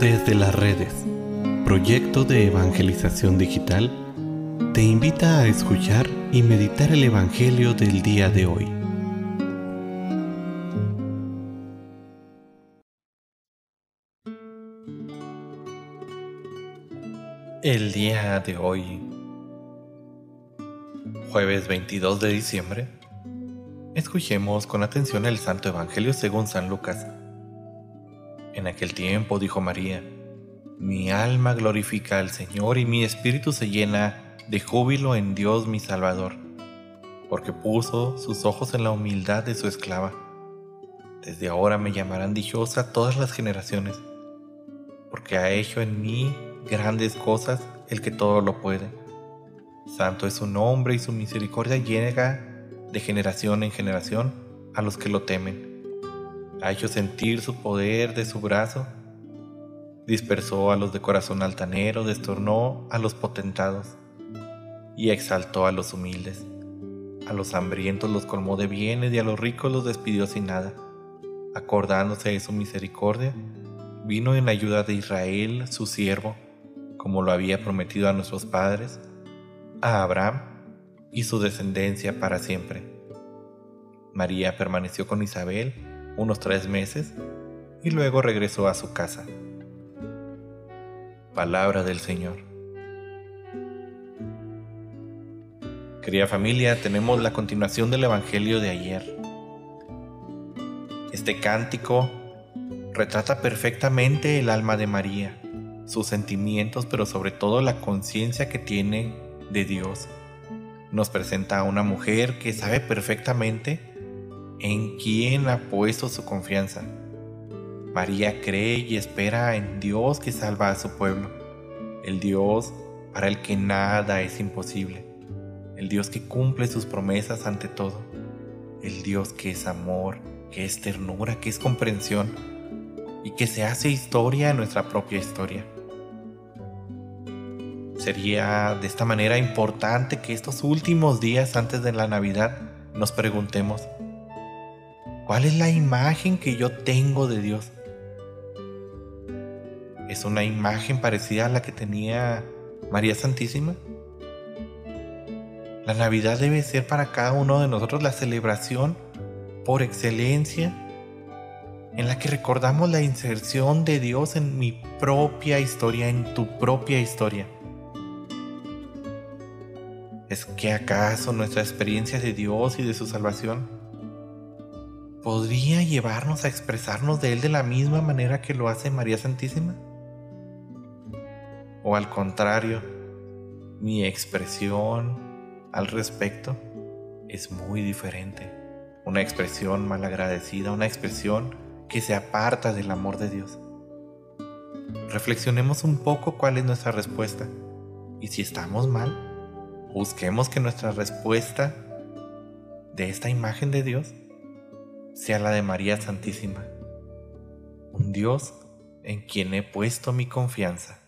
Desde las redes, proyecto de evangelización digital, te invita a escuchar y meditar el Evangelio del día de hoy. El día de hoy, jueves 22 de diciembre, escuchemos con atención el Santo Evangelio según San Lucas en aquel tiempo dijo María, mi alma glorifica al Señor y mi espíritu se llena de júbilo en Dios mi Salvador, porque puso sus ojos en la humildad de su esclava. Desde ahora me llamarán dichosa todas las generaciones, porque ha hecho en mí grandes cosas el que todo lo puede. Santo es su nombre y su misericordia llega de generación en generación a los que lo temen ha sentir su poder de su brazo, dispersó a los de corazón altanero, destornó a los potentados y exaltó a los humildes. A los hambrientos los colmó de bienes y a los ricos los despidió sin nada. Acordándose de su misericordia, vino en ayuda de Israel, su siervo, como lo había prometido a nuestros padres, a Abraham y su descendencia para siempre. María permaneció con Isabel unos tres meses y luego regresó a su casa. Palabra del Señor. Querida familia, tenemos la continuación del Evangelio de ayer. Este cántico retrata perfectamente el alma de María, sus sentimientos, pero sobre todo la conciencia que tiene de Dios. Nos presenta a una mujer que sabe perfectamente en quién ha puesto su confianza. María cree y espera en Dios que salva a su pueblo, el Dios para el que nada es imposible, el Dios que cumple sus promesas ante todo, el Dios que es amor, que es ternura, que es comprensión y que se hace historia en nuestra propia historia. Sería de esta manera importante que estos últimos días antes de la Navidad nos preguntemos, ¿Cuál es la imagen que yo tengo de Dios? ¿Es una imagen parecida a la que tenía María Santísima? La Navidad debe ser para cada uno de nosotros la celebración por excelencia en la que recordamos la inserción de Dios en mi propia historia, en tu propia historia. ¿Es que acaso nuestra experiencia de Dios y de su salvación podría llevarnos a expresarnos de Él de la misma manera que lo hace María Santísima? ¿O al contrario, mi expresión al respecto es muy diferente? Una expresión malagradecida, una expresión que se aparta del amor de Dios. Reflexionemos un poco cuál es nuestra respuesta. Y si estamos mal, busquemos que nuestra respuesta de esta imagen de Dios sea la de María Santísima, un Dios en quien he puesto mi confianza.